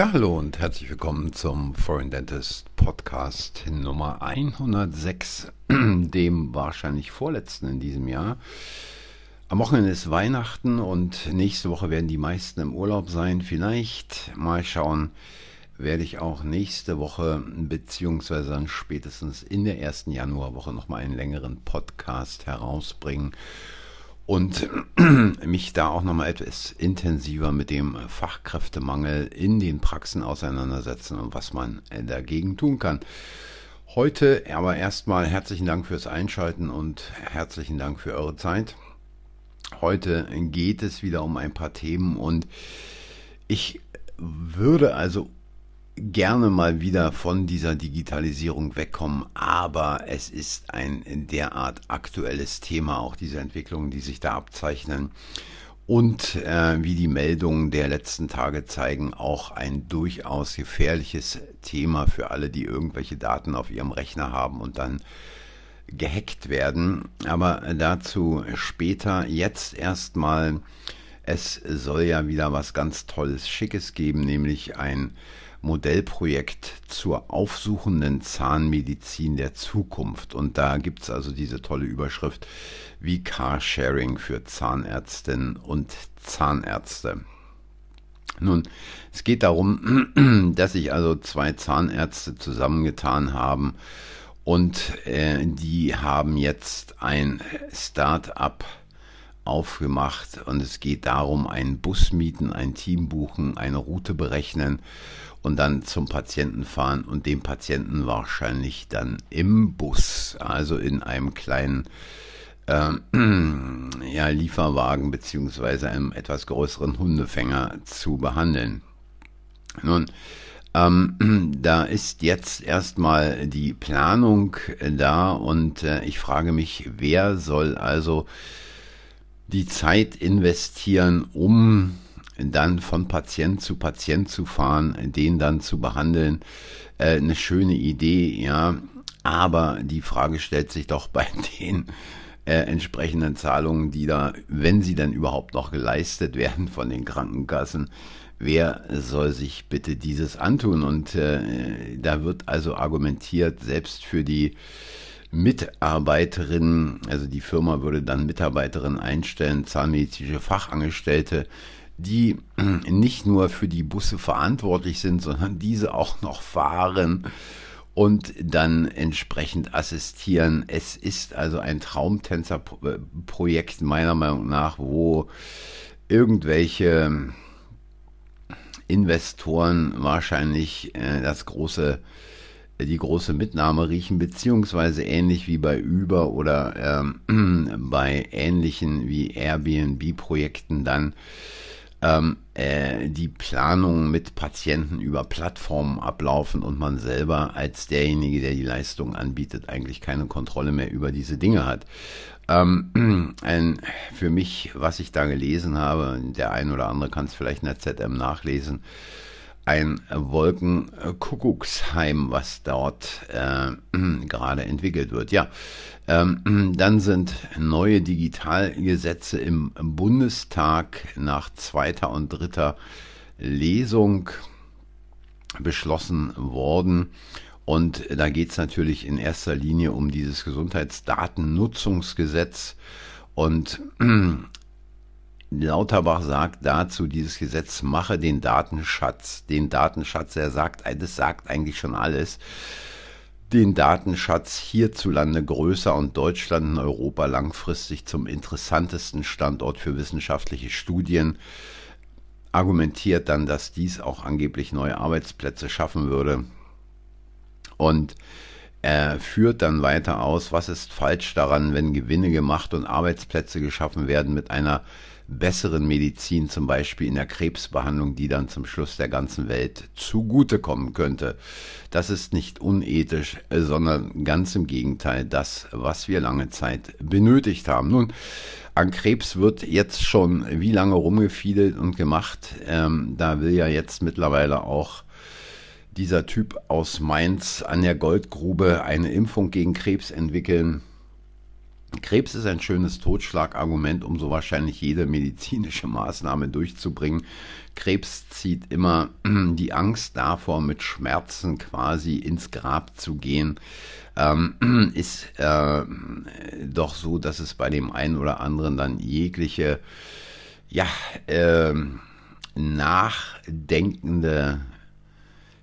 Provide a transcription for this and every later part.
Ja, hallo und herzlich willkommen zum Foreign Dentist Podcast Nummer 106, dem wahrscheinlich vorletzten in diesem Jahr. Am Wochenende ist Weihnachten und nächste Woche werden die meisten im Urlaub sein. Vielleicht mal schauen, werde ich auch nächste Woche beziehungsweise dann spätestens in der ersten Januarwoche nochmal einen längeren Podcast herausbringen und mich da auch nochmal etwas intensiver mit dem Fachkräftemangel in den Praxen auseinandersetzen und was man dagegen tun kann. Heute aber erstmal herzlichen Dank fürs Einschalten und herzlichen Dank für eure Zeit. Heute geht es wieder um ein paar Themen und ich würde also gerne mal wieder von dieser Digitalisierung wegkommen, aber es ist ein derart aktuelles Thema, auch diese Entwicklungen, die sich da abzeichnen. Und äh, wie die Meldungen der letzten Tage zeigen, auch ein durchaus gefährliches Thema für alle, die irgendwelche Daten auf ihrem Rechner haben und dann gehackt werden. Aber dazu später. Jetzt erstmal, es soll ja wieder was ganz Tolles, Schickes geben, nämlich ein Modellprojekt zur aufsuchenden Zahnmedizin der Zukunft. Und da gibt es also diese tolle Überschrift wie Carsharing für Zahnärztinnen und Zahnärzte. Nun, es geht darum, dass sich also zwei Zahnärzte zusammengetan haben und äh, die haben jetzt ein Start-up aufgemacht und es geht darum, einen Bus mieten, ein Team buchen, eine Route berechnen und dann zum Patienten fahren und den Patienten wahrscheinlich dann im Bus, also in einem kleinen äh, ja, Lieferwagen beziehungsweise einem etwas größeren Hundefänger zu behandeln. Nun, ähm, da ist jetzt erstmal die Planung da und äh, ich frage mich, wer soll also die Zeit investieren, um dann von Patient zu Patient zu fahren, den dann zu behandeln, äh, eine schöne Idee, ja. Aber die Frage stellt sich doch bei den äh, entsprechenden Zahlungen, die da, wenn sie dann überhaupt noch geleistet werden von den Krankenkassen, wer soll sich bitte dieses antun? Und äh, da wird also argumentiert, selbst für die Mitarbeiterin, also die Firma würde dann Mitarbeiterin einstellen, zahnmedizinische Fachangestellte, die nicht nur für die Busse verantwortlich sind, sondern diese auch noch fahren und dann entsprechend assistieren. Es ist also ein Traumtänzerprojekt meiner Meinung nach, wo irgendwelche Investoren wahrscheinlich äh, das große die große Mitnahme riechen, beziehungsweise ähnlich wie bei Uber oder ähm, bei ähnlichen wie Airbnb-Projekten dann ähm, äh, die Planung mit Patienten über Plattformen ablaufen und man selber als derjenige, der die Leistung anbietet, eigentlich keine Kontrolle mehr über diese Dinge hat. Ähm, ein, für mich, was ich da gelesen habe, der ein oder andere kann es vielleicht in der ZM nachlesen, ein Wolkenkuckucksheim, was dort äh, gerade entwickelt wird. Ja, ähm, dann sind neue Digitalgesetze im Bundestag nach zweiter und dritter Lesung beschlossen worden. Und da geht es natürlich in erster Linie um dieses Gesundheitsdatennutzungsgesetz. Und Lauterbach sagt dazu, dieses Gesetz mache den Datenschatz, den Datenschatz, er sagt, das sagt eigentlich schon alles. Den Datenschatz hierzulande größer und Deutschland in Europa langfristig zum interessantesten Standort für wissenschaftliche Studien, argumentiert dann, dass dies auch angeblich neue Arbeitsplätze schaffen würde. Und er führt dann weiter aus, was ist falsch daran, wenn Gewinne gemacht und Arbeitsplätze geschaffen werden mit einer besseren Medizin, zum Beispiel in der Krebsbehandlung, die dann zum Schluss der ganzen Welt zugutekommen könnte. Das ist nicht unethisch, sondern ganz im Gegenteil das, was wir lange Zeit benötigt haben. Nun, an Krebs wird jetzt schon wie lange rumgefiedelt und gemacht. Ähm, da will ja jetzt mittlerweile auch dieser Typ aus Mainz an der Goldgrube eine Impfung gegen Krebs entwickeln. Krebs ist ein schönes Totschlagargument, um so wahrscheinlich jede medizinische Maßnahme durchzubringen. Krebs zieht immer die Angst davor, mit Schmerzen quasi ins Grab zu gehen. Ähm, ist äh, doch so, dass es bei dem einen oder anderen dann jegliche, ja, äh, nachdenkende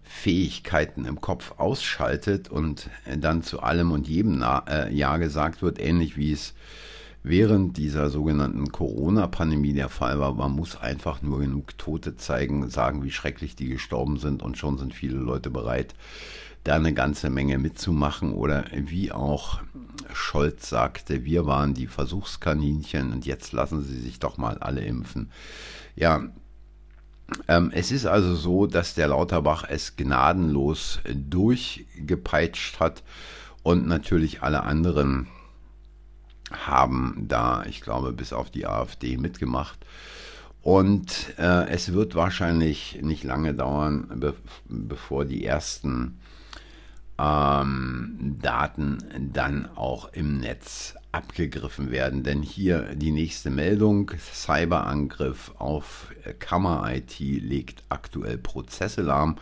Fähigkeiten im Kopf ausschaltet und dann zu allem und jedem äh, Ja gesagt wird, ähnlich wie es während dieser sogenannten Corona-Pandemie der Fall war. Man muss einfach nur genug Tote zeigen, sagen, wie schrecklich die gestorben sind und schon sind viele Leute bereit, da eine ganze Menge mitzumachen. Oder wie auch Scholz sagte, wir waren die Versuchskaninchen und jetzt lassen sie sich doch mal alle impfen. Ja, es ist also so, dass der Lauterbach es gnadenlos durchgepeitscht hat und natürlich alle anderen haben da, ich glaube, bis auf die AfD mitgemacht. Und äh, es wird wahrscheinlich nicht lange dauern, be bevor die ersten ähm, Daten dann auch im Netz abgegriffen werden. Denn hier die nächste Meldung, Cyberangriff auf Kammer-IT legt aktuell Prozesse lahm.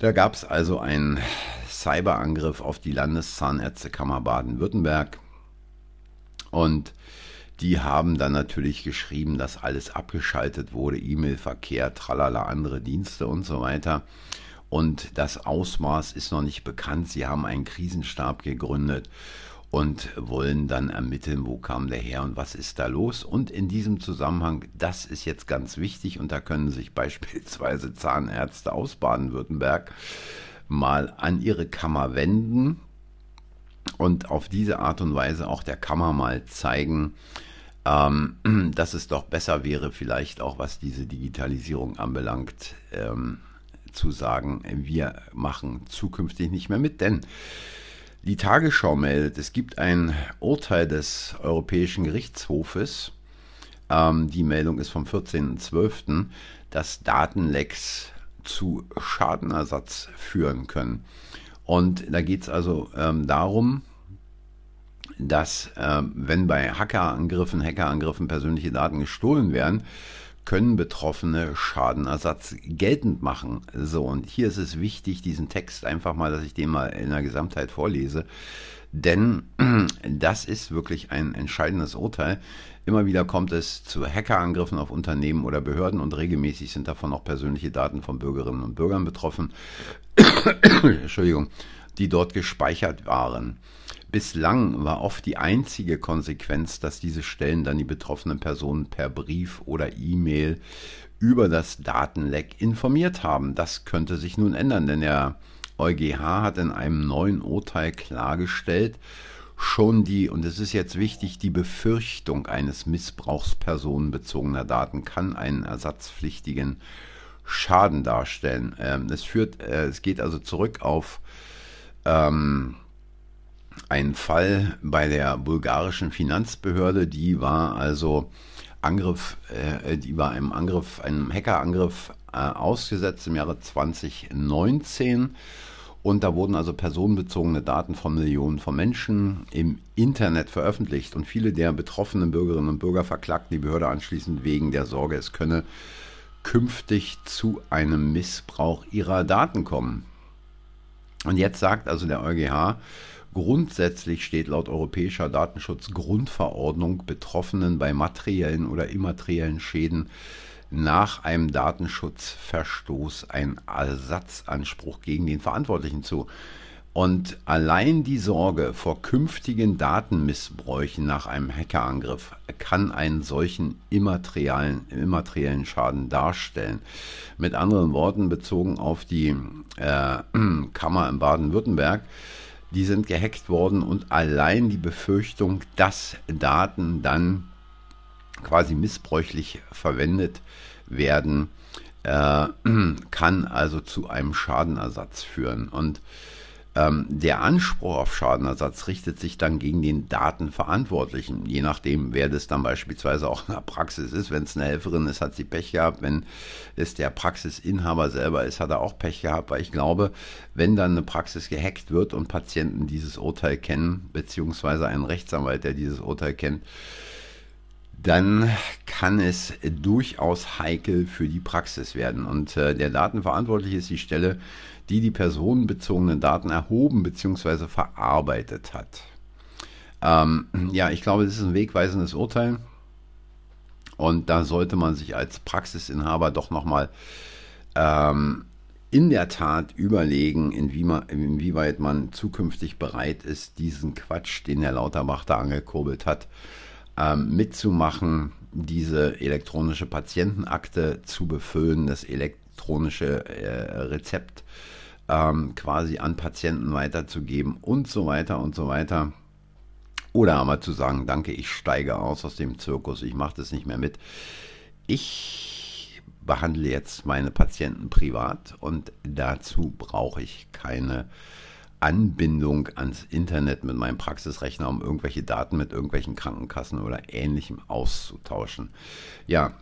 Da gab es also einen Cyberangriff auf die Landeszahnärztekammer Baden-Württemberg. Und die haben dann natürlich geschrieben, dass alles abgeschaltet wurde, E-Mail-Verkehr, tralala, andere Dienste und so weiter. Und das Ausmaß ist noch nicht bekannt. Sie haben einen Krisenstab gegründet und wollen dann ermitteln, wo kam der her und was ist da los. Und in diesem Zusammenhang, das ist jetzt ganz wichtig und da können sich beispielsweise Zahnärzte aus Baden-Württemberg mal an ihre Kammer wenden und auf diese Art und Weise auch der Kammer mal zeigen, ähm, dass es doch besser wäre, vielleicht auch was diese Digitalisierung anbelangt, ähm, zu sagen, wir machen zukünftig nicht mehr mit, denn die Tagesschau meldet, es gibt ein Urteil des Europäischen Gerichtshofes, ähm, die Meldung ist vom 14.12., dass Datenlecks zu Schadenersatz führen können. Und da geht es also ähm, darum, dass äh, wenn bei Hackerangriffen, Hackerangriffen persönliche Daten gestohlen werden, können Betroffene Schadenersatz geltend machen. So, und hier ist es wichtig, diesen Text einfach mal, dass ich den mal in der Gesamtheit vorlese. Denn das ist wirklich ein entscheidendes Urteil. Immer wieder kommt es zu Hackerangriffen auf Unternehmen oder Behörden und regelmäßig sind davon auch persönliche Daten von Bürgerinnen und Bürgern betroffen. Entschuldigung, die dort gespeichert waren. Bislang war oft die einzige Konsequenz, dass diese Stellen dann die betroffenen Personen per Brief oder E-Mail über das Datenleck informiert haben. Das könnte sich nun ändern, denn der EuGH hat in einem neuen Urteil klargestellt, schon die, und es ist jetzt wichtig, die Befürchtung eines Missbrauchs personenbezogener Daten kann einen ersatzpflichtigen Schaden darstellen. Ähm, es, führt, äh, es geht also zurück auf ähm, ein Fall bei der bulgarischen Finanzbehörde, die war also Angriff, äh, die war einem Angriff, einem Hackerangriff äh, ausgesetzt im Jahre 2019. Und da wurden also personenbezogene Daten von Millionen von Menschen im Internet veröffentlicht. Und viele der betroffenen Bürgerinnen und Bürger verklagten die Behörde anschließend wegen der Sorge, es könne künftig zu einem Missbrauch ihrer Daten kommen. Und jetzt sagt also der EuGH, Grundsätzlich steht laut Europäischer Datenschutzgrundverordnung Betroffenen bei materiellen oder immateriellen Schäden nach einem Datenschutzverstoß ein Ersatzanspruch gegen den Verantwortlichen zu. Und allein die Sorge vor künftigen Datenmissbräuchen nach einem Hackerangriff kann einen solchen immateriellen, immateriellen Schaden darstellen. Mit anderen Worten, bezogen auf die äh, Kammer in Baden-Württemberg, die sind gehackt worden und allein die Befürchtung, dass Daten dann quasi missbräuchlich verwendet werden, äh, kann also zu einem Schadenersatz führen. Und Ähm, der Anspruch auf Schadenersatz richtet sich dann gegen den Datenverantwortlichen, je nachdem, wer das dann beispielsweise auch in der Praxis ist. Wenn es eine Helferin ist, hat sie Pech gehabt. Wenn es der Praxisinhaber selber ist, hat er auch Pech gehabt, weil ich glaube, wenn dann eine Praxis gehackt wird und Patienten dieses Urteil kennen, beziehungsweise ein Rechtsanwalt, der dieses Urteil kennt, dann kann es durchaus heikel für die Praxis werden. Und äh, der Datenverantwortliche ist die Stelle, die die personenbezogenen Daten erhoben bzw. verarbeitet hat. Ähm, ja, ich glaube, das ist ein wegweisendes Urteil. Und da sollte man sich als Praxisinhaber doch nochmal ähm, in der Tat überlegen, inwieweit man zukünftig bereit ist, diesen Quatsch, den Herr Lauterbach da angekurbelt hat, ähm, mitzumachen, diese elektronische Patientenakte zu befüllen, das elektronische äh, Rezept ähm, quasi an Patienten weiterzugeben und so weiter und so weiter. Oder aber zu sagen, danke, ich steige aus aus dem Zirkus, ich mache das nicht mehr mit. Ich behandle jetzt meine Patienten privat und dazu brauche ich keine Anbindung ans Internet mit meinem Praxisrechner, um irgendwelche Daten mit irgendwelchen Krankenkassen oder ähnlichem auszutauschen. Ja,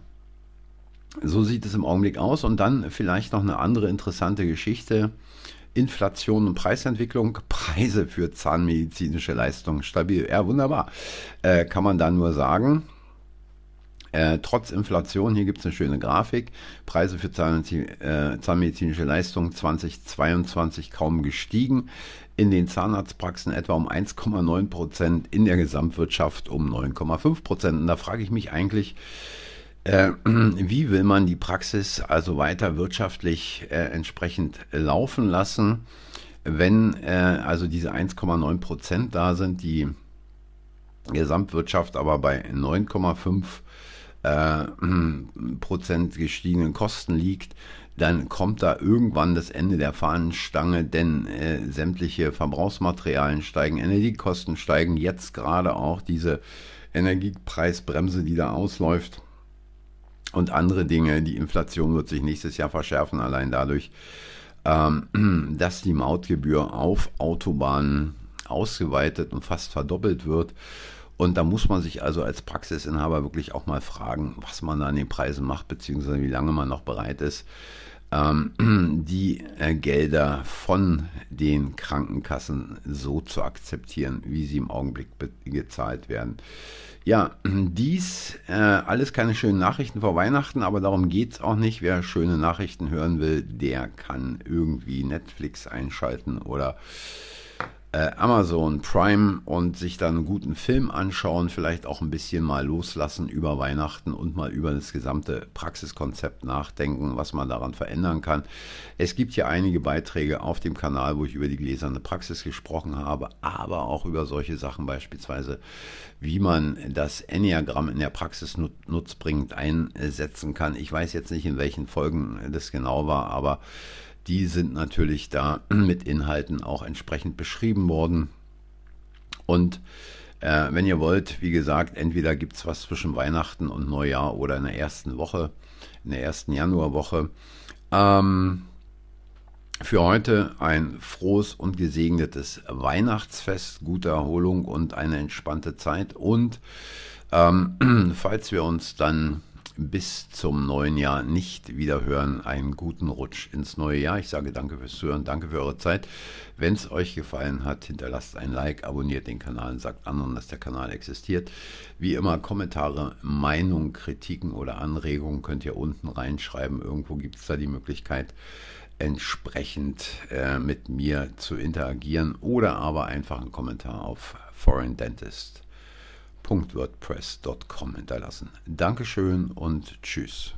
so sieht es im Augenblick aus. Und dann vielleicht noch eine andere interessante Geschichte. Inflation und Preisentwicklung, Preise für zahnmedizinische Leistungen stabil. Ja, wunderbar. Äh, kann man da nur sagen. Äh, trotz Inflation, hier gibt es eine schöne Grafik, Preise für äh, zahnmedizinische Leistungen 2022 kaum gestiegen, in den Zahnarztpraxen etwa um 1,9 Prozent, in der Gesamtwirtschaft um 9,5 Prozent. Und da frage ich mich eigentlich, äh, wie will man die Praxis also weiter wirtschaftlich äh, entsprechend laufen lassen, wenn äh, also diese 1,9 Prozent da sind, die Gesamtwirtschaft aber bei 9,5 äh, Prozent gestiegenen Kosten liegt, dann kommt da irgendwann das Ende der Fahnenstange, denn äh, sämtliche Verbrauchsmaterialien steigen, Energiekosten steigen, jetzt gerade auch diese Energiepreisbremse, die da ausläuft und andere Dinge. Die Inflation wird sich nächstes Jahr verschärfen, allein dadurch, ähm, dass die Mautgebühr auf Autobahnen ausgeweitet und fast verdoppelt wird. Und da muss man sich also als Praxisinhaber wirklich auch mal fragen, was man da an den Preisen macht, beziehungsweise wie lange man noch bereit ist, ähm, die äh, Gelder von den Krankenkassen so zu akzeptieren, wie sie im Augenblick gezahlt werden. Ja, dies äh, alles keine schönen Nachrichten vor Weihnachten, aber darum geht es auch nicht. Wer schöne Nachrichten hören will, der kann irgendwie Netflix einschalten oder Amazon Prime und sich dann einen guten Film anschauen, vielleicht auch ein bisschen mal loslassen über Weihnachten und mal über das gesamte Praxiskonzept nachdenken, was man daran verändern kann. Es gibt hier einige Beiträge auf dem Kanal, wo ich über die gläserne Praxis gesprochen habe, aber auch über solche Sachen beispielsweise, wie man das Enneagramm in der Praxis nutzbringend einsetzen kann. Ich weiß jetzt nicht, in welchen Folgen das genau war, aber die sind natürlich da mit Inhalten auch entsprechend beschrieben worden. Und äh, wenn ihr wollt, wie gesagt, entweder gibt es was zwischen Weihnachten und Neujahr oder in der ersten Woche, in der ersten Januarwoche. Ähm, für heute ein frohes und gesegnetes Weihnachtsfest, gute Erholung und eine entspannte Zeit. Und ähm, falls wir uns dann bis zum neuen Jahr nicht wieder hören. Einen guten Rutsch ins neue Jahr. Ich sage danke fürs Zuhören, danke für eure Zeit. Wenn es euch gefallen hat, hinterlasst ein Like, abonniert den Kanal, sagt anderen, dass der Kanal existiert. Wie immer, Kommentare, Meinungen, Kritiken oder Anregungen könnt ihr unten reinschreiben. Irgendwo gibt es da die Möglichkeit, entsprechend äh, mit mir zu interagieren oder aber einfach einen Kommentar auf Foreign Dentist www.wordpress.com hinterlassen. Dankeschön und tschüss.